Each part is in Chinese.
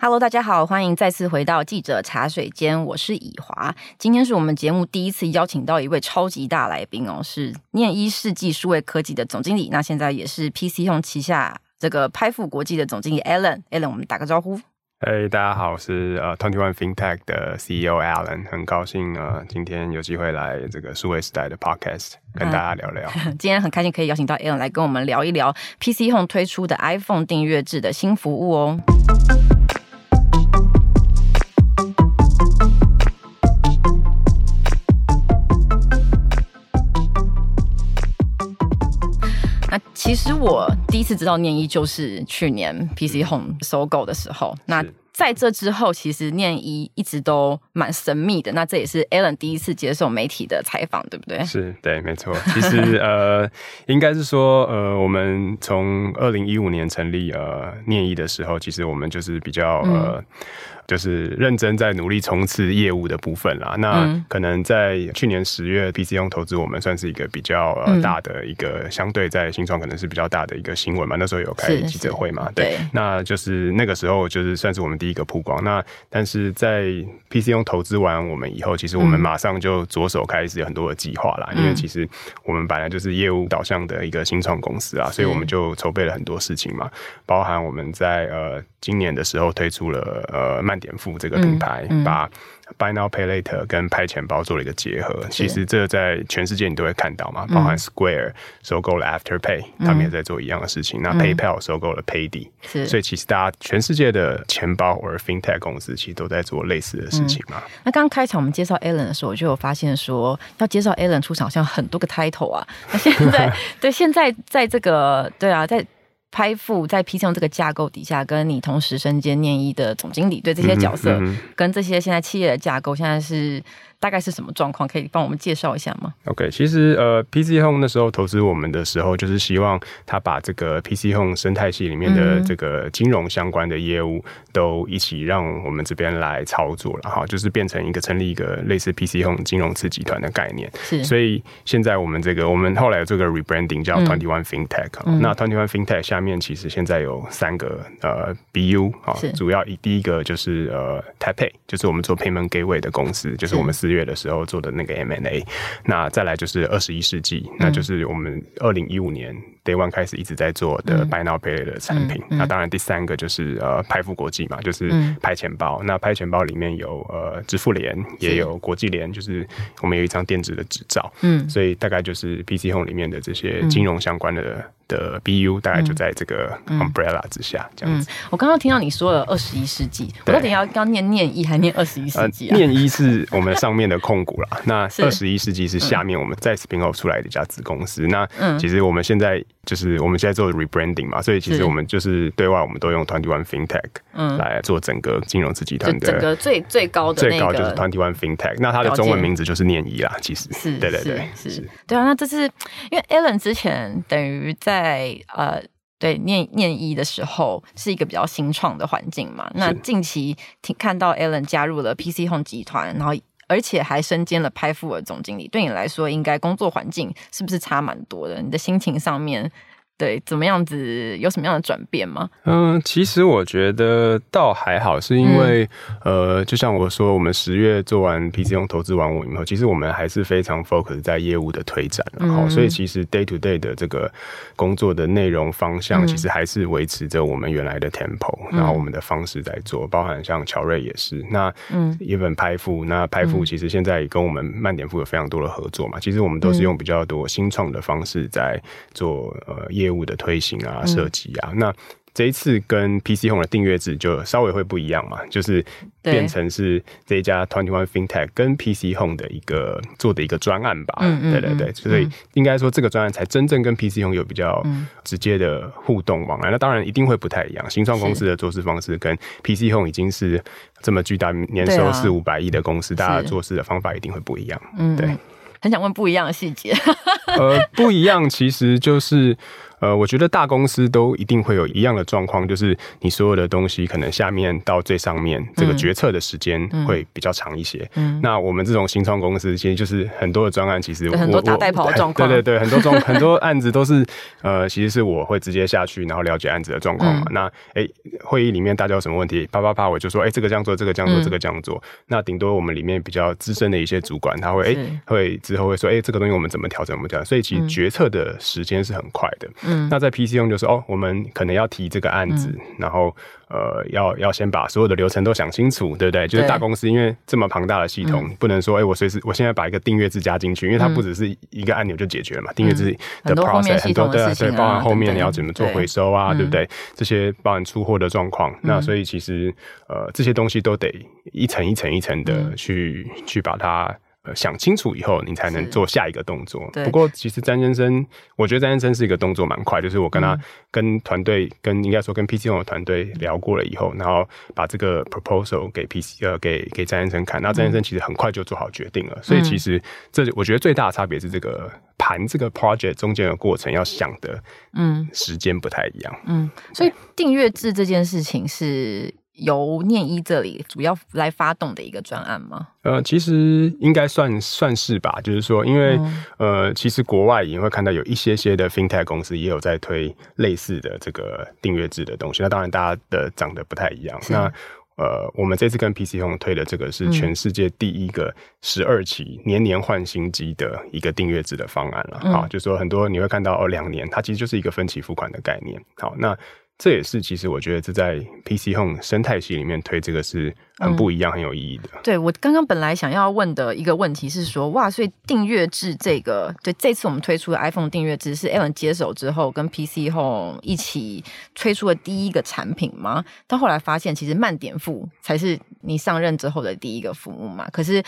Hello，大家好，欢迎再次回到记者茶水间，我是以华。今天是我们节目第一次邀请到一位超级大来宾哦，是念一世纪数位科技的总经理，那现在也是 PChome 旗下这个拍富国际的总经理 Alan。Alan，我们打个招呼。嘿，hey, 大家好，我是呃 Twenty One FinTech 的 CEO Alan，很高兴呃今天有机会来这个数位时代的 Podcast 跟大家聊聊。嗯、今天很开心可以邀请到 Alan 来跟我们聊一聊 PChome 推出的 iPhone 订阅制的新服务哦。其实我第一次知道念一就是去年 PChome 收购的时候，那在这之后，其实念一一直都蛮神秘的。那这也是 Alan 第一次接受媒体的采访，对不对？是对，没错。其实呃，应该是说呃，我们从二零一五年成立呃念一的时候，其实我们就是比较呃。嗯就是认真在努力冲刺业务的部分啦。那可能在去年十月，PChome 投资我们算是一个比较呃大的一个，相对在新创可能是比较大的一个新闻嘛。那时候有开记者会嘛？对。那就是那个时候就是算是我们第一个曝光。那但是在 PChome 投资完我们以后，其实我们马上就着手开始很多的计划啦。因为其实我们本来就是业务导向的一个新创公司啊，所以我们就筹备了很多事情嘛，包含我们在呃今年的时候推出了呃慢点付这个品牌，嗯嗯、把 Buy Now Pay Later 跟拍钱包做了一个结合。其实这在全世界你都会看到嘛，包含 Square 收购了 Afterpay，、嗯、他们也在做一样的事情。嗯、那 PayPal 收购了 Paidy，是所以其实大家全世界的钱包或者 FinTech 公司其实都在做类似的事情嘛。嗯、那刚开场我们介绍 Alan 的时候，我就有发现说，要介绍 Alan 出场，好像很多个 title 啊。那现在 对现在在这个对啊，在。拍付在 PChome 这个架构底下，跟你同时身兼念一的总经理，对这些角色，嗯嗯、跟这些现在企业的架构，现在是。大概是什么状况？可以帮我们介绍一下吗？OK，其实呃，PChome 那时候投资我们的时候，就是希望他把这个 PChome 生态系里面的这个金融相关的业务都一起让我们这边来操作了哈，就是变成一个成立一个类似 PChome 金融次集团的概念。是，所以现在我们这个我们后来有这个 rebranding 叫 Twenty One FinTech，嗯。那 Twenty One FinTech 下面其实现在有三个呃 BU 啊，主要以第一个就是呃 TapPay，就是我们做 Payment Gateway 的公司，就是我们是。月的时候做的那个 M&A，那再来就是二十一世纪，嗯、那就是我们二零一五年 Day One 开始一直在做的 Buy Now Pay 的产品。那当然第三个就是呃拍付国际嘛，就是拍钱包。嗯、那拍钱包里面有呃支付联，也有国际联，就是我们有一张电子的执照。嗯，所以大概就是 PChome 里面的这些金融相关的。的 BU 大概就在这个 umbrella 之下，这样子。我刚刚听到你说了二十一世纪，我到底要要念念一还念二十一世纪啊？念一是我们上面的控股啦，那二十一世纪是下面我们再 spin off 出来的一家子公司。那其实我们现在就是我们现在做 rebranding 嘛，所以其实我们就是对外我们都用 Twenty One FinTech 来做整个金融资集团的整个最最高的最高就是 Twenty One FinTech，那它的中文名字就是念一啦，其实。是对对对是，对啊，那这是因为 Alan 之前等于在。在呃，对念念一的时候是一个比较新创的环境嘛。那近期听看到 Alan 加入了 PChome 集团，然后而且还身兼了拍富尔总经理，对你来说应该工作环境是不是差蛮多的？你的心情上面？对，怎么样子？有什么样的转变吗？嗯，其实我觉得倒还好，是因为、嗯、呃，就像我说，我们十月做完 PChome 投资完我以后，其实我们还是非常 focus 在业务的推展，然后、嗯、所以其实 day to day 的这个工作的内容方向，其实还是维持着我们原来的 tempo，、嗯、然后我们的方式在做，包含像乔瑞也是，那嗯，一本拍付，那拍付其实现在也跟我们慢点付有非常多的合作嘛，其实我们都是用比较多新创的方式在做呃业。业务的推行啊，设计啊，嗯、那这一次跟 PChome 的订阅制就稍微会不一样嘛，就是变成是这一家 Twenty One FinTech 跟 PChome 的一个做的一个专案吧。嗯嗯，对对对，所以应该说这个专案才真正跟 PChome 有比较直接的互动往来。那当然一定会不太一样，新创公司的做事方式跟 PChome 已经是这么巨大年收四五百亿的公司，大家做事的方法一定会不一样。嗯，对。很想问不一样的细节。呃，不一样其实就是。呃，我觉得大公司都一定会有一样的状况，就是你所有的东西可能下面到最上面这个决策的时间会比较长一些。嗯，那我们这种新创公司，其实就是很多的专案，其实很多打带跑的状况。对对对，很多状很多案子都是呃，其实是我会直接下去，然后了解案子的状况嘛。嗯、那哎、欸，会议里面大家有什么问题，啪啪啪，我就说，哎、欸，这个这样做，这个这样做，这个这样做。嗯、那顶多我们里面比较资深的一些主管，他会哎、欸，会之后会说，哎、欸，这个东西我们怎么调整，怎么调整。所以其实决策的时间是很快的。嗯，那在 PC 用就是哦，我们可能要提这个案子，嗯、然后呃，要要先把所有的流程都想清楚，对不对？就是大公司因为这么庞大的系统，嗯、不能说哎、欸，我随时我现在把一个订阅制加进去，因为它不只是一个按钮就解决了嘛。订阅制的 process 很多对啊，对，包含后面你要怎么做回收啊，对不对？这些包含出货的状况，那所以其实呃，这些东西都得一层一层一层的去去把它。想清楚以后，你才能做下一个动作。不过，其实詹先生，我觉得詹先生是一个动作蛮快，就是我跟他、嗯、跟团队，跟应该说跟 PChome 的团队聊过了以后，然后把这个 proposal 给 PC 呃给给詹先生看，那詹先生其实很快就做好决定了。嗯、所以，其实这我觉得最大的差别是这个盘这个 project 中间的过程要想的，嗯，时间不太一样。嗯，所以订阅制这件事情是。由念一这里主要来发动的一个专案吗？呃，其实应该算算是吧。就是说，因为、嗯、呃，其实国外也会看到有一些些的 FinTech 公司也有在推类似的这个订阅制的东西。那当然，大家的长得不太一样。那呃，我们这次跟 PChome 推的这个是全世界第一个十二期年年换新机的一个订阅制的方案了。好、嗯，就是说很多你会看到哦，两年它其实就是一个分期付款的概念。好，那。这也是其实我觉得这在 PChome 生态系里面推这个是很不一样、嗯、很有意义的。对，我刚刚本来想要问的一个问题是说，哇，所以订阅制这个，对，这次我们推出的 iPhone 订阅制是 Alan 接手之后跟 PChome 一起推出的第一个产品吗？但后来发现，其实慢点付才是你上任之后的第一个服务嘛。可是。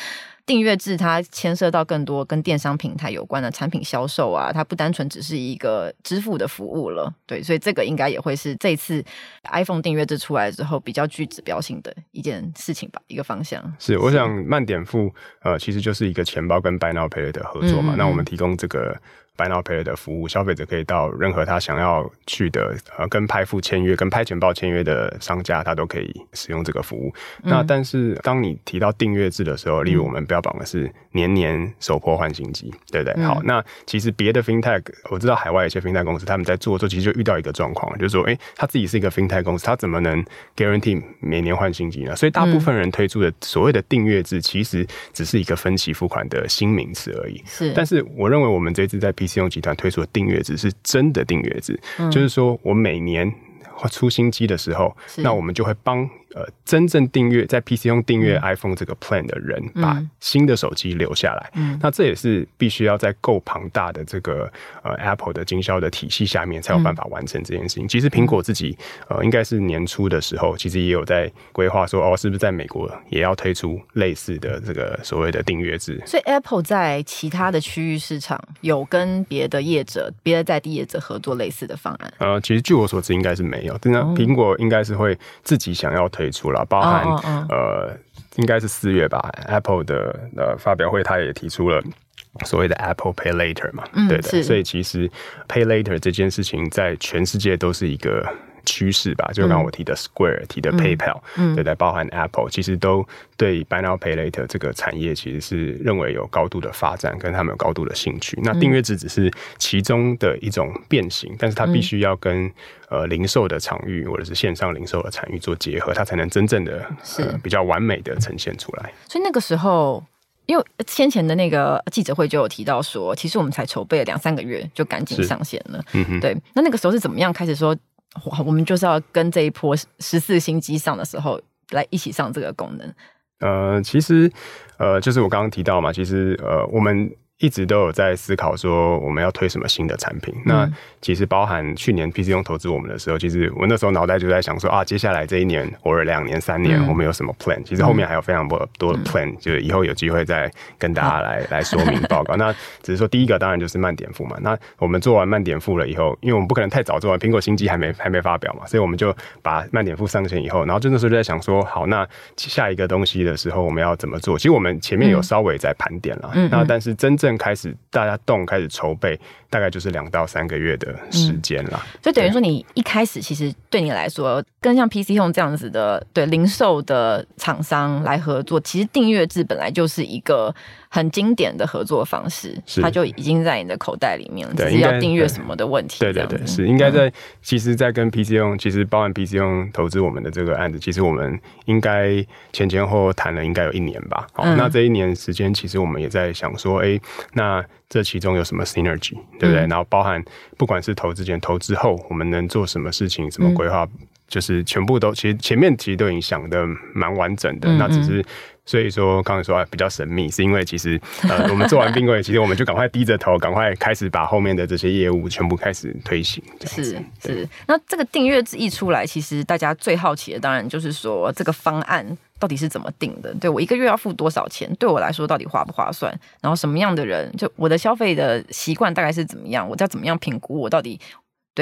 订阅制它牵涉到更多跟电商平台有关的产品销售啊，它不单纯只是一个支付的服务了，对，所以这个应该也会是这次 iPhone 订阅制出来之后比较具指标性的一件事情吧，一个方向。是，我想慢点付，呃，其实就是一个钱包跟 Buy Now Pay 的合作嘛，嗯嗯嗯，那我们提供这个。Buy Now Pay 的服务，消费者可以到任何他想要去的，呃，跟拍付签约、跟拍钱包签约的商家，他都可以使用这个服务。嗯、那但是当你提到订阅制的时候，例如我们标榜的是年年首波换新机，对不对？嗯、好，那其实别的 FinTech，我知道海外一些 FinTech 公司他们在做的时候，其实就遇到一个状况，就是说，哎、欸，他自己是一个 FinTech 公司，他怎么能 guarantee 每年换新机呢？所以大部分人推出的所谓的订阅制，其实只是一个分期付款的新名词而已。是，但是我认为我们这次在 P 用集团推出的订阅制是真的订阅制，嗯、就是说我每年出新机的时候，那我们就会帮。呃，真正订阅在 PChome 订阅 iPhone 这个 plan 的人，把新的手机留下来。嗯，那这也是必须要在够庞大的这个呃 Apple 的经销的体系下面才有办法完成这件事情。其实苹果自己呃，应该是年初的时候，其实也有在规划说，哦，是不是在美国也要推出类似的这个所谓的订阅制？所以 Apple 在其他的区域市场有跟别的业者、别的在地业者合作类似的方案？呃，其实据我所知，应该是没有。真的，苹果应该是会自己想要推。推出了，包含、oh, oh, oh. 呃，应该是四月吧，Apple 的呃发表会，他也提出了所谓的 Apple Pay Later 嘛，嗯、对的，所以其实 Pay Later 这件事情在全世界都是一个。趋势吧，就刚刚我提的 Square、嗯、提的 PayPal，嗯，对对，包含 Apple，其实都对 Buy Now Pay Later 这个产业其实是认为有高度的发展，跟他们有高度的兴趣。那订阅制只是其中的一种变形，但是它必须要跟呃零售的场域或者是线上零售的场域做结合，它才能真正的是比较完美的呈现出来。所以那个时候，因为先前的那个记者会就有提到说，其实我们才筹备了两三个月就赶紧上线了。嗯哼，对。那那个时候是怎么样开始说？我们就是要跟这一波十四星机上的时候来一起上这个功能。呃，其实呃，就是我刚刚提到嘛，其实呃，我们。一直都有在思考说我们要推什么新的产品。嗯、那其实包含去年 PChome 投资我们的时候，其实我那时候脑袋就在想说啊，接下来这一年或者两年、三年，我们有什么 plan？、嗯、其实后面还有非常多多的 plan，、嗯、就是以后有机会再跟大家来、嗯、来说明报告。那只是说第一个当然就是慢点付嘛。那我们做完慢点付了以后，因为我们不可能太早做完，苹果新机还没还没发表嘛，所以我们就把慢点付上线以后，然后真的时候就在想说，好，那下一个东西的时候我们要怎么做？其实我们前面有稍微在盘点了，嗯、那但是真正正开始大家动开始筹备，大概就是两到三个月的时间啦。就等于说，你一开始其实对你来说，跟像 PC Home 这样子的对零售的厂商来合作，其实订阅制本来就是一个很经典的合作方式，它就已经在你的口袋里面了，只是要订阅什么的问题。对对对，是应该在。其实，在跟 PC Home，其实包含 PC Home 投资我们的这个案子，其实我们应该前前后后谈了应该有一年吧。好，那这一年时间，其实我们也在想说，哎，那这其中有什么 synergy，对不对？然后包含不管是投资前、投资后，我们能做什么事情、什么规划，就是全部都其实前面其实都已经想的蛮完整的，那只是。所以说，刚才说啊，比较神秘，是因为其实呃，我们做完并柜，其实我们就赶快低着头，赶快开始把后面的这些业务全部开始推行。是是，那这个订阅制一出来，其实大家最好奇的，当然就是说这个方案到底是怎么定的？对我一个月要付多少钱？对我来说到底划不划算？然后什么样的人，就我的消费的习惯大概是怎么样？我要怎么样评估我到底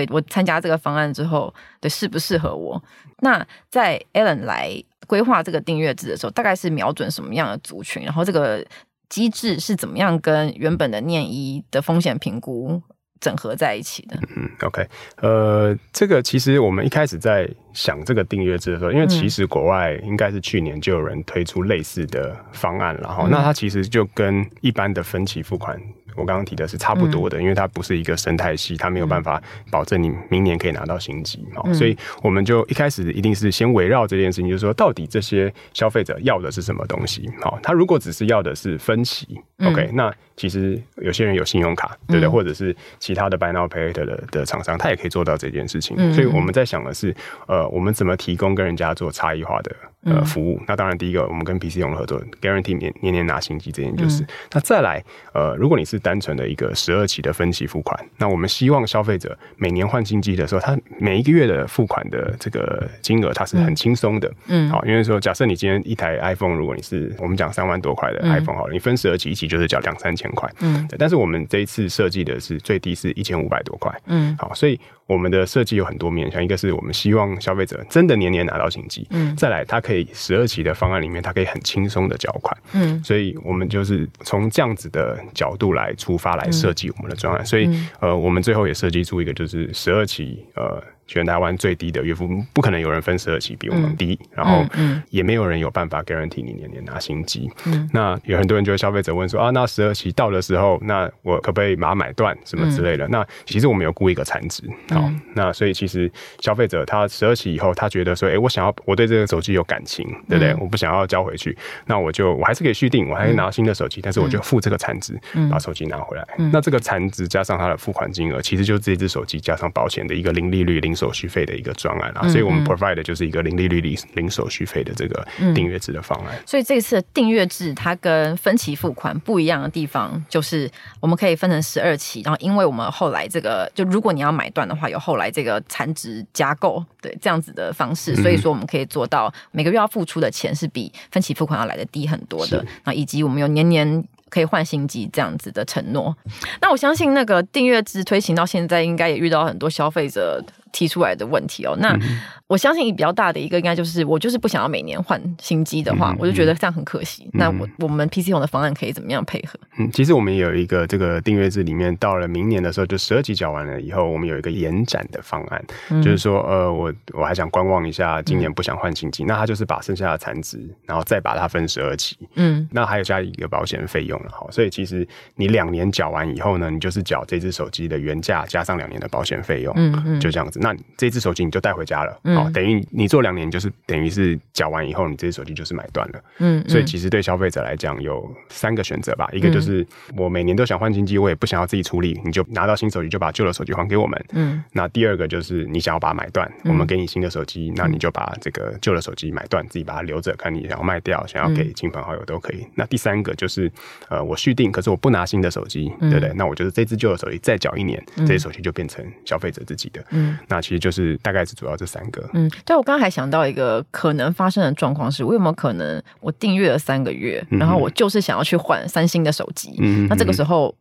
对我参加这个方案之后，对适不适合我？那在 Alan 来。规划这个订阅制的时候，大概是瞄准什么样的族群？然后这个机制是怎么样跟原本的念一的风险评估整合在一起的？嗯，OK，呃，这个其实我们一开始在想这个订阅制的时候，因为其实国外应该是去年就有人推出类似的方案，然后、嗯、那它其实就跟一般的分期付款。我刚刚提的是差不多的，因为它不是一个生态系，它没有办法保证你明年可以拿到新机，嗯、所以我们就一开始一定是先围绕这件事情，就是说到底这些消费者要的是什么东西？好，他如果只是要的是分期、嗯、，OK，那其实有些人有信用卡，对不对？或者是其他的 Buy Now Pay Later 的的厂商，他也可以做到这件事情。所以我们在想的是，呃，我们怎么提供跟人家做差异化的呃服务？那当然，第一个我们跟 PC Home 合作，Guarantee 年年年拿新机这件就是。那再来，呃，如果你是单纯的一个十二期的分期付款，那我们希望消费者每年换新机的时候，他每一个月的付款的这个金额，它是很轻松的。嗯，好，因为说假设你今天一台 iPhone，如果你是我们讲三万多块的 iPhone 好了，你分十二期，一期就是缴两三千块。嗯，但是我们这一次设计的是最低是一千五百多块。嗯，好，所以。我们的设计有很多面向，一个是我们希望消费者真的年年拿到新机，嗯，再来它可以十二期的方案里面，它可以很轻松的缴款，嗯，所以我们就是从这样子的角度来出发来设计我们的专案，所以呃，我们最后也设计出一个就是十二期呃。全台湾最低的月付，不可能有人分十二期比我们低，嗯、然后也没有人有办法 guarantee 你年年拿新机。嗯、那有很多人就会消费者问说啊，那十二期到的时候，那我可不可以把它买断什么之类的？嗯、那其实我们有估一个残值，好，嗯、那所以其实消费者他十二期以后，他觉得说，哎、欸，我想要我对这个手机有感情，对不对？嗯、我不想要交回去，那我就我还是可以续订，我还可以拿新的手机，嗯、但是我就付这个残值，嗯、把手机拿回来。嗯、那这个残值加上它的付款金额，其实就是这只手机加上保险的一个零利率零。手续费的一个专案啊，所以我们 provide 的就是一个零利率、零零手续费的这个订阅制的方案。所以这次的订阅制它跟分期付款不一样的地方，就是我们可以分成十二期，然后因为我们后来这个，就如果你要买断的话，有后来这个残值加购，对这样子的方式，所以说我们可以做到每个月要付出的钱是比分期付款要来的低很多的。那以及我们有年年。可以换新机这样子的承诺，那我相信那个订阅制推行到现在，应该也遇到很多消费者提出来的问题哦。那我相信比较大的一个，应该就是我就是不想要每年换新机的话，我就觉得这样很可惜。那我我们 PC Home 的方案可以怎么样配合？嗯，其实我们也有一个这个订阅制里面，到了明年的时候，就十二期缴完了以后，我们有一个延展的方案，就是说，呃，我我还想观望一下，今年不想换新机，那他就是把剩下的残值，然后再把它分十二期，嗯，那还有加一个保险费用。好，所以其实你两年缴完以后呢，你就是缴这只手机的原价加上两年的保险费用，嗯嗯，就这样子。那这只手机你就带回家了，好，等于你做两年就是等于是缴完以后，你这只手机就是买断了，嗯。所以其实对消费者来讲有三个选择吧，一个就是我每年都想换新机，我也不想要自己处理，你就拿到新手机就把旧的手机还给我们，嗯。那第二个就是你想要把它买断，我们给你新的手机，那你就把这个旧的手机买断，自己把它留着，看你想要卖掉，想要给亲朋好友都可以。那第三个就是呃我续订，可是我不拿新的手机，对不对？那我就是这只旧的手机再缴一年，这些手机就变成消费者自己的。嗯，那其实就是大概是主要这三个。嗯，对，我刚刚还想到一个可能发生的状况是，我有没有可能我订阅了三个月，然后我就是想要去换三星的手机？嗯，那这个时候。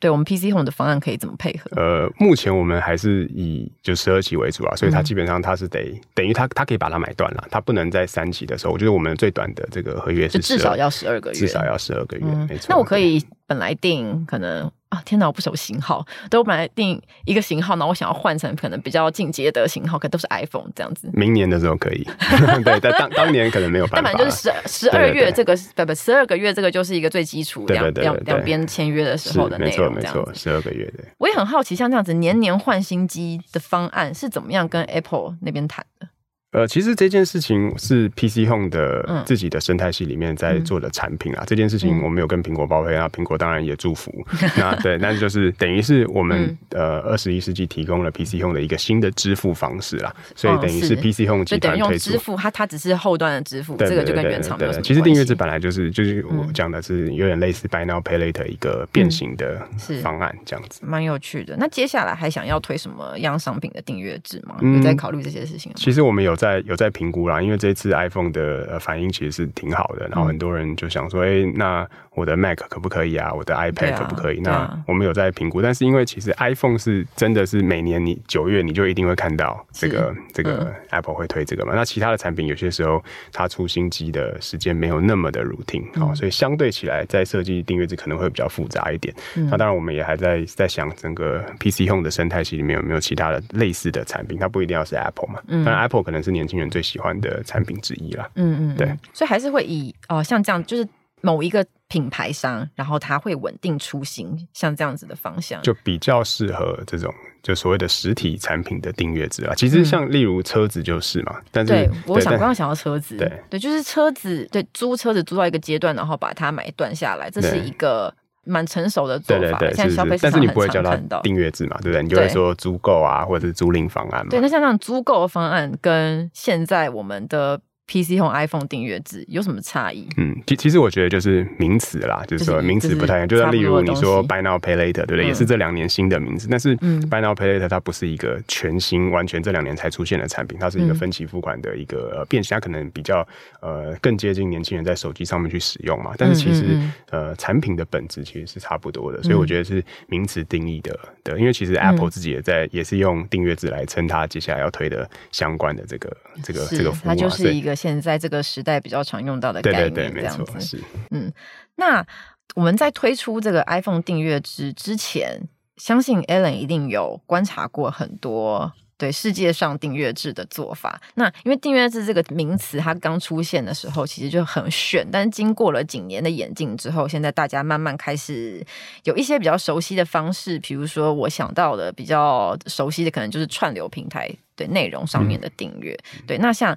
对我们 PC Home 的方案可以怎么配合？呃，目前我们还是以就十二期为主啊，所以它基本上它是得、嗯、等于它它可以把它买断了，它不能在三期的时候，我觉得我们最短的这个合约是至少要十二个月，至少要十二个月，嗯、没错。那我可以本来定可能。啊天哪！我不熟型号，都本来定一个型号，然后我想要换成可能比较进阶的型号，可都是 iPhone 这样子。明年的时候可以，对，但当当年可能没有办法。但反正就是十十二月这个不不十二个月这个就是一个最基础两两两边签约的时候的内容，没错没错，十二个月的。我也很好奇，像这样子年年换新机的方案是怎么样跟 Apple 那边谈的？呃，其实这件事情是 PC Home 的自己的生态系里面在做的产品啊。嗯、这件事情我们有跟苹果报备啊，苹果当然也祝福。那对，那就是等于是我们呃二十一世纪提供了 PC Home 的一个新的支付方式啦。所以等于是 PC Home 集团推出支付，它它只是后端的支付，这个就跟原厂没有什么。其实订阅制本来就是就是我讲的是有点类似 Buy Now Pay Later 一个变形的方案这样子，蛮、嗯、有趣的。那接下来还想要推什么样商品的订阅制吗？有在考虑这些事情？其实我们有在有在评估啦。因为这次 iPhone 的反应其实是挺好的，然后很多人就想说，哎、欸，那我的 Mac 可不可以啊？我的 iPad 可不可以？那我们有在评估，但是因为其实 iPhone 是真的是每年你九月你就一定会看到这个这个 Apple 会推这个嘛？那其他的产品有些时候它出新机的时间没有那么的 routine，好、嗯，所以相对起来在设计订阅制可能会比较复杂一点。嗯、那当然我们也还在在想整个 PC Home 的生态系里面有没有其他的类似的产品，它不一定要是 Apple 嘛？嗯，当然 Apple 可能是年轻人最喜欢的产品之一啦，嗯嗯，对，所以还是会以哦、呃，像这样，就是某一个品牌商，然后它会稳定出行，像这样子的方向，就比较适合这种就所谓的实体产品的订阅制啊。其实像例如车子就是嘛，嗯、但是对，我想刚刚想要车子，对。对，就是车子，对，租车子租到一个阶段，然后把它买断下来，这是一个。蛮成熟的做法，现在消费市场很常看到。但是你不会叫它订阅制嘛，对不对？你就会说租购啊，或者是租赁方案嘛。对，那像这种租购的方案跟现在我们的。PC 和 iPhone 订阅制有什么差异？嗯，其其实我觉得就是名词啦，就是说名词不太一样。就是例如你说 Buy Now Pay Later，对不对？也是这两年新的名字。但是 Buy Now Pay Later 它不是一个全新、完全这两年才出现的产品，它是一个分期付款的一个呃变现。它可能比较呃更接近年轻人在手机上面去使用嘛。但是其实呃产品的本质其实是差不多的，所以我觉得是名词定义的的。因为其实 Apple 自己也在也是用订阅制来称它接下来要推的相关的这个这个这个服务。它就是一个现在这个。时代比较常用到的概念，对对对，这样子是嗯。那我们在推出这个 iPhone 订阅制之前，相信 Alan 一定有观察过很多对世界上订阅制的做法。那因为订阅制这个名词，它刚出现的时候其实就很炫，但是经过了几年的演进之后，现在大家慢慢开始有一些比较熟悉的方式，比如说我想到的比较熟悉的，可能就是串流平台对内容上面的订阅。嗯、对，那像。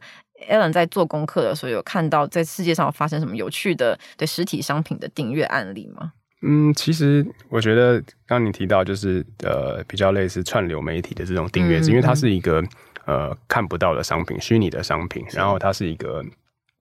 Alan 在做功课的时候，有看到在世界上有发生什么有趣的对实体商品的订阅案例吗？嗯，其实我觉得刚刚你提到就是呃比较类似串流媒体的这种订阅制，嗯嗯，因为它是一个呃看不到的商品，虚拟的商品，然后它是一个。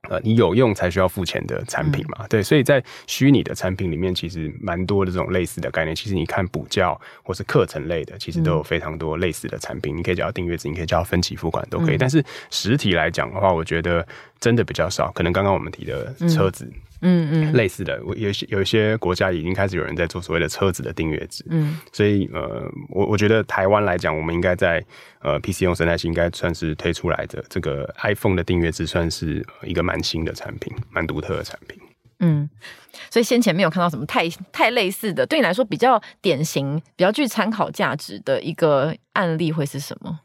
呃，你有用才需要付钱的产品嘛？嗯、对，所以在虚拟的产品里面，其实蛮多的这种类似的概念。其实你看补教或是课程类的，其实都有非常多类似的产品。嗯、你可以叫订阅制，你可以叫分期付款都可以。嗯、但是实体来讲的话，我觉得真的比较少。可能刚刚我们提的车子。嗯嗯嗯，类似的，有些有一些国家已经开始有人在做所谓的车子的订阅制。嗯，所以呃，我我觉得台湾来讲，我们应该在呃 PC Home 生态系应该算是推出来的这个 iPhone 的订阅制，算是一个蛮新的产品，蛮独特的产品。嗯，所以先前没有看到什么太太类似的，对你来说比较典型、比较具参考价值的一个案例会是什么？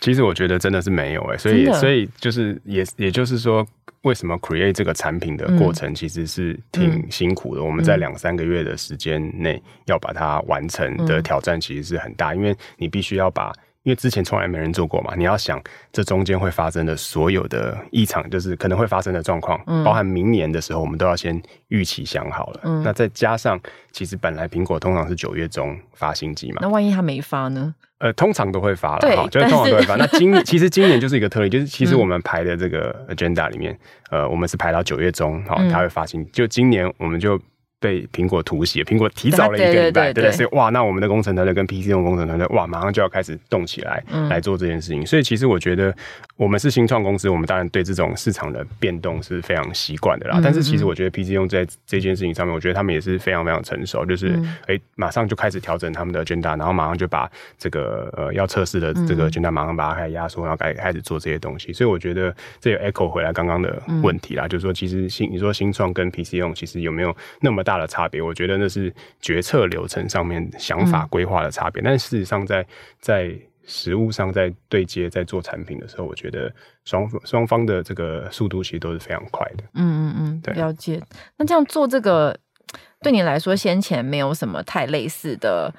其实我觉得真的是没有哎、欸，所以所以就是也也就是说。为什么 create 这个产品的过程其实是挺辛苦的？嗯、我们在两三个月的时间内要把它完成的挑战其实是很大，因为你必须要把，因为之前从来没人做过嘛，你要想这中间会发生的所有的异常，就是可能会发生的状况，包含明年的时候，我们都要先预期想好了。嗯、那再加上，其实本来苹果通常是九月中发新机嘛，那万一它没发呢？呃，通常都会发了，哈，就是通常都会发。那今其实今年就是一个特例，就是其实我们排的这个 agenda 里面，嗯、呃，我们是排到九月中，哈，它会发行。就今年我们就被苹果突袭，苹果提早了一个礼拜，对对，所以哇，那我们的工程团队跟 PC 用工程团队哇，马上就要开始动起来来做这件事情。所以其实我觉得，我们是新创公司，我们当然对这种市场的变动是非常习惯的啦。但是其实我觉得 PC 用在这件事情上面，我觉得他们也是非常非常成熟，就是哎，马上就开始调整他们的 agenda，然后马上就把这个呃要测试的这个 agenda 马上把它开始压缩，然后开开始做这些东西。所以我觉得这有 echo 回来刚刚的问题啦，就是说其实新你说新创跟 PC 用其实有没有那么大的差别，我觉得那是决策流程上面想法规划的差别，嗯、但事实上在在实物上在对接在做产品的时候，我觉得双双方的这个速度其实都是非常快的。嗯嗯嗯，对，了解。那这样做这个对你来说，先前没有什么太类似的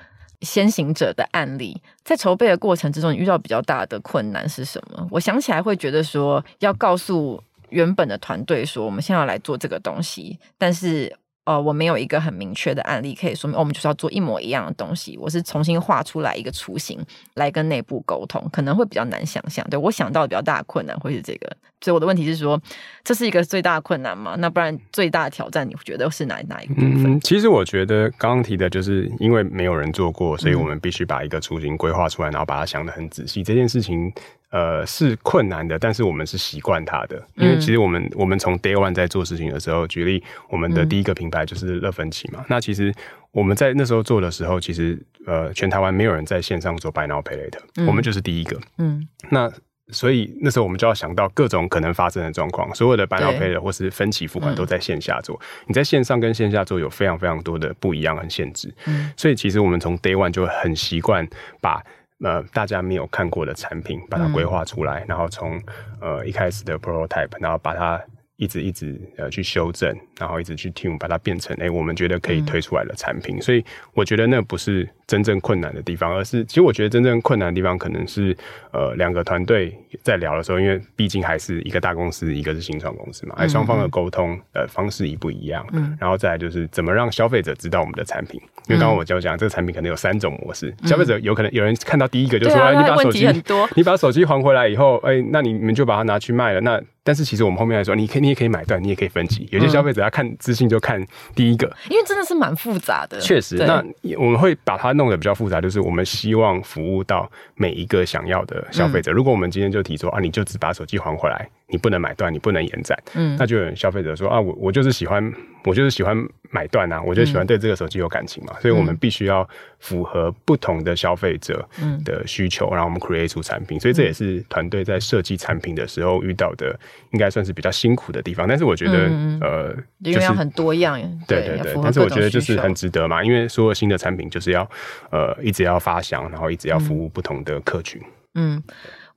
先行者的案例，在筹备的过程之中，你遇到比较大的困难是什么？我想起来会觉得说，要告诉原本的团队说，我们现在要来做这个东西，但是。呃，我没有一个很明确的案例可以说明，我们就是要做一模一样的东西。我是重新画出来一个雏形来跟内部沟通，可能会比较难想象。对，我想到的比较大的困难会是这个，所以我的问题是说，这是一个最大的困难吗？那不然最大的挑战，你觉得是哪哪一个部分？其实我觉得刚刚提的就是因为没有人做过，所以我们必须把一个雏形规划出来，然后把它想得很仔细。这件事情。呃，是困难的，但是我们是习惯它的，因为其实我们、嗯、我们从 day one 在做事情的时候，举例我们的第一个品牌就是乐芬奇嘛。嗯、那其实我们在那时候做的时候，其实呃，全台湾没有人在线上做 Buy Now Pay Later，嗯、我们就是第一个。嗯，那所以那时候我们就要想到各种可能发生的状况，所有的 Buy Now Pay Later 或是分期付款都在线下做，嗯、你在线上跟线下做有非常非常多的不一样和限制。嗯，所以其实我们从 day one 就很习惯把。呃，大家没有看过的产品，把它规划出来，嗯、然后从呃一开始的 prototype，然后把它。一直一直呃去修正，然后一直去 tune，把它变成哎、欸，我们觉得可以推出来的产品。嗯、所以我觉得那不是真正困难的地方，而是其实我觉得真正困难的地方可能是呃两个团队在聊的时候，因为毕竟还是一个大公司，一个是新创公司嘛，哎、嗯，双方的沟通呃方式一不一样。嗯，然后再来就是怎么让消费者知道我们的产品，因为刚刚我就讲这个产品可能有三种模式，嗯、消费者有可能有人看到第一个就说，哎、啊，你把手机 你把手机还回来以后，哎，那你们就把它拿去卖了那。但是其实我们后面来说，你可以你也可以买断，你也可以分级。有些消费者要看资讯就看第一个，因为真的是蛮复杂的。确实，那我们会把它弄得比较复杂，就是我们希望服务到每一个想要的消费者。如果我们今天就提出啊，你就只把手机还回来。你不能买断，你不能延展，嗯，那就有消费者说啊，我我就是喜欢，我就是喜欢买断啊，我就喜欢对这个手机有感情嘛，嗯、所以我们必须要符合不同的消费者的需求，嗯、然后我们 create 出产品，所以这也是团队在设计产品的时候遇到的，应该算是比较辛苦的地方。但是我觉得，嗯、呃，因为要很多样，对对对，但是我觉得就是很值得嘛，因为所有新的产品就是要呃一直要发想，然后一直要服务不同的客群，嗯。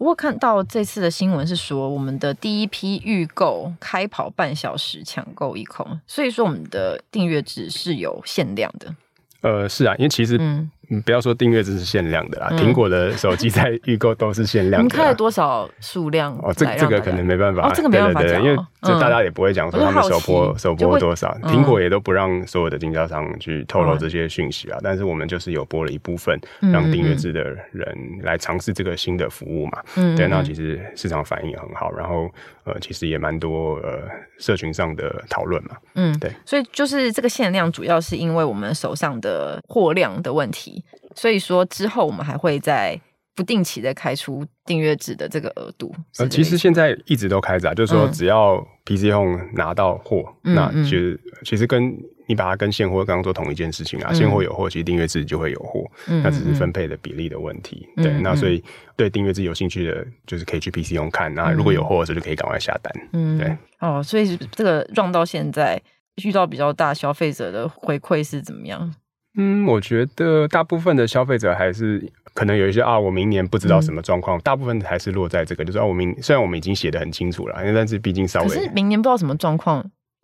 嗯我看到这次的新闻是说，我们的第一批预购开跑半小时抢购一空，所以说我们的订阅只是有限量的。呃，是啊，因为其实嗯。不要说订阅制是限量的啦，苹果的手机在预购都是限量的。你开了多少数量？哦，这这个可能没办法，这个没办法讲，因为这大家也不会讲说他们首播首播多少，苹果也都不让所有的经销商去透露这些讯息啊。但是我们就是有播了一部分，让订阅制的人来尝试这个新的服务嘛。嗯，对，那其实市场反应也很好，然后呃，其实也蛮多呃社群上的讨论嘛。嗯，对，所以就是这个限量主要是因为我们手上的货量的问题。所以说之后我们还会在不定期的开出订阅制的这个额度。呃，其实现在一直都开着啊，就是说只要 PC Home 拿到货，嗯、那其实其实跟你把它跟现货刚刚做同一件事情啊，嗯、现货有货，其实订阅制就会有货，嗯、那只是分配的比例的问题。嗯、对，那所以对订阅制有兴趣的，就是可以去 PC Home 看，那如果有货的时候就可以赶快下单。嗯，对。哦，所以这个 run 到现在遇到比较大消费者的回馈是怎么样？嗯，我觉得大部分的消费者还是可能有一些啊，我明年不知道什么状况，嗯、大部分还是落在这个，就是啊，我明虽然我们已经写得很清楚了，但是毕竟稍微，可是明年不知道什么状况，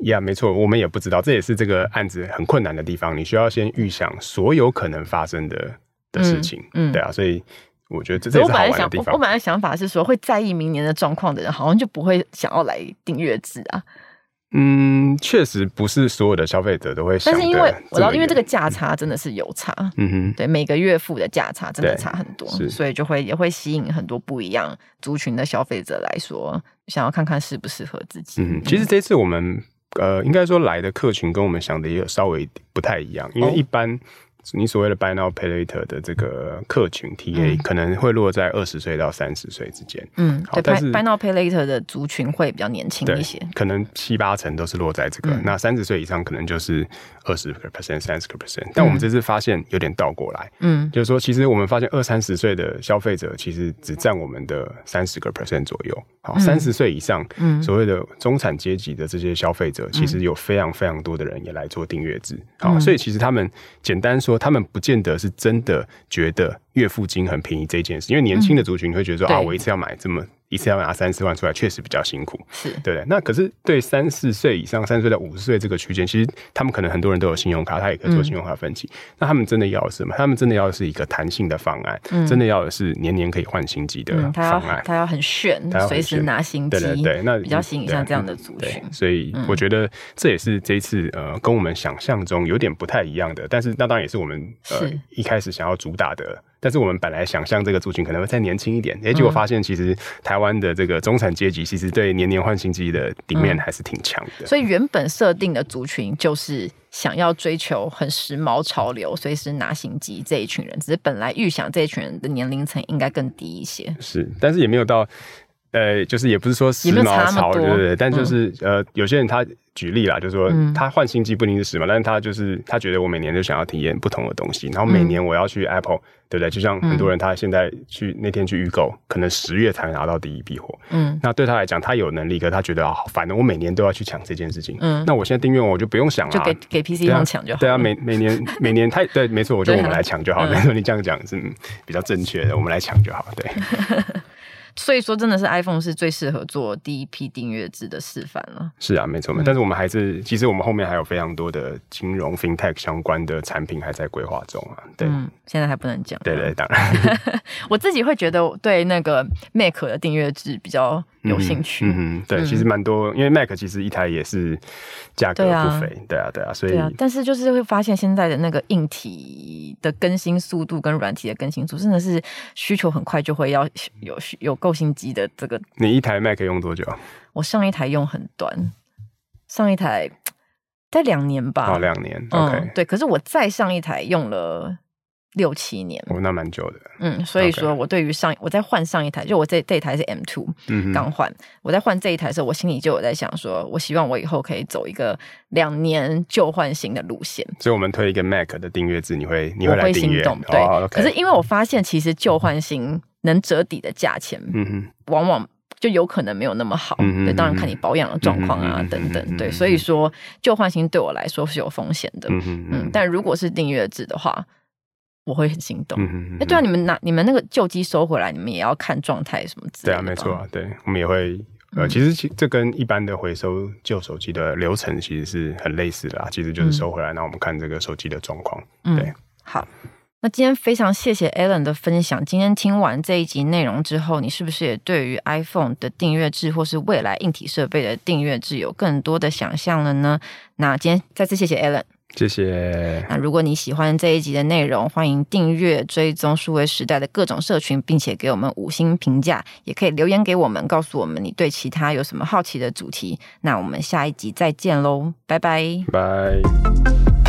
呀，yeah, 没错，我们也不知道，这也是这个案子很困难的地方，你需要先预想所有可能发生的的事情，嗯，嗯对啊，所以我觉得这这是好玩的地方。我本来想法是说，会在意明年的状况的人，好像就不会想要来订阅制啊。嗯，确实不是所有的消费者都会想。但是因为我知道，因为这个价差真的是有差，嗯哼，对，每个月付的价差真的差很多，所以就会也会吸引很多不一样族群的消费者来说，想要看看适不适合自己。嗯，其实这次我们呃，应该说来的客群跟我们想的也有稍微不太一样，因为一般。哦你所谓的 Buy Now Pay Later 的这个客群 TA、嗯、可能会落在二十岁到三十岁之间。嗯，好，但是 Buy Now Pay Later 的族群会比较年轻一些，可能七八成都是落在这个。嗯、那三十岁以上可能就是二十个 percent、三十个 percent。但我们这次发现有点倒过来，嗯，就是说，其实我们发现二三十岁的消费者其实只占我们的三十个 percent 左右。好，三十岁以上，嗯，所谓的中产阶级的这些消费者，嗯、其实有非常非常多的人也来做订阅制。好，嗯、所以其实他们简单说，他们不见得。是真的觉得月付金很便宜这件事，因为年轻的族群会觉得说、嗯、啊，我一次要买这么。一次要拿三四万出来，确实比较辛苦，是对的。那可是对三四岁以上，三十岁到五十岁这个区间，其实他们可能很多人都有信用卡，他也可以做信用卡分期。嗯、那他们真的要的是什么？他们真的要的是一个弹性的方案，嗯、真的要的是年年可以换新机的方案。嗯、他要很炫，随时拿新机。对对对，那比较吸引像这样的族群。所以我觉得这也是这一次呃，跟我们想象中有点不太一样的。但是那当然也是我们呃一开始想要主打的。但是我们本来想象这个族群可能会再年轻一点，哎、欸，结果发现其实台湾的这个中产阶级其实对年年换新机的底面还是挺强的、嗯。所以原本设定的族群就是想要追求很时髦潮流，随时拿新机这一群人，只是本来预想这一群人的年龄层应该更低一些。是，但是也没有到，呃，就是也不是说时髦潮，对对对，但就是、嗯、呃，有些人他。举例啦，就是说他换新机不一定是时髦，但是他就是他觉得我每年都想要体验不同的东西，然后每年我要去 Apple，对不对？就像很多人他现在去那天去预购，可能十月才拿到第一批货。嗯，那对他来讲，他有能力，可是他觉得啊，反正我每年都要去抢这件事情。嗯，那我现在订阅我就不用想了，就给给 PChome 抢就好。对啊，每每年每年他对，没错，我觉得我们来抢就好。没错，你这样讲是比较正确的，我们来抢就好。对。所以说，真的是 iPhone 是最适合做第一批订阅制的示范了。是啊，没错。嗯、但是我们还是，其实我们后面还有非常多的金融 FinTech 相关的产品还在规划中啊。对、嗯，现在还不能讲。对，对对，当然。我自己会觉得对那个 Mac 的订阅制比较有兴趣。嗯嗯，对，嗯、其实蛮多，因为 Mac 其实一台也是价格不菲。对啊，对啊，所以、啊。但是就是会发现现在的那个硬体的更新速度跟软体的更新速度，真的是需求很快就会要有有够新机的这个。你一台 Mac 用多久？我上一台用很短，上一台 在两年吧。哦，两年。OK，、嗯、对。可是我再上一台用了。六七年，哦，那蛮久的。嗯，所以说我对于上我在换上一台，就我这这一台是 M two，嗯，刚换。我在换这一台的时候，我心里就有在想说，我希望我以后可以走一个两年旧换新的路线。所以，我们推一个 Mac 的订阅制，你会你会来订阅？对。Oh, okay. 可是因为我发现，其实旧换新能折抵的价钱，嗯哼，往往就有可能没有那么好。嗯对，当然看你保养的状况啊，嗯、等等。对，所以说旧换新对我来说是有风险的。嗯。但如果是订阅制的话。我会很心动。哎、嗯欸，对啊，你们拿你们那个旧机收回来，你们也要看状态什么之类的。对啊，没错啊，对，我们也会。呃，其实其这跟一般的回收旧手机的流程其实是很类似的啦。其实就是收回来，然后我们看这个手机的状况。对、嗯，好。那今天非常谢谢 Alan 的分享。今天听完这一集内容之后，你是不是也对于 iPhone 的订阅制或是未来硬体设备的订阅制有更多的想象了呢？那今天再次谢谢 Alan。谢谢。那如果你喜欢这一集的内容，欢迎订阅追踪数位时代的各种社群，并且给我们五星评价，也可以留言给我们，告诉我们你对其他有什么好奇的主题。那我们下一集再见喽，拜拜，拜。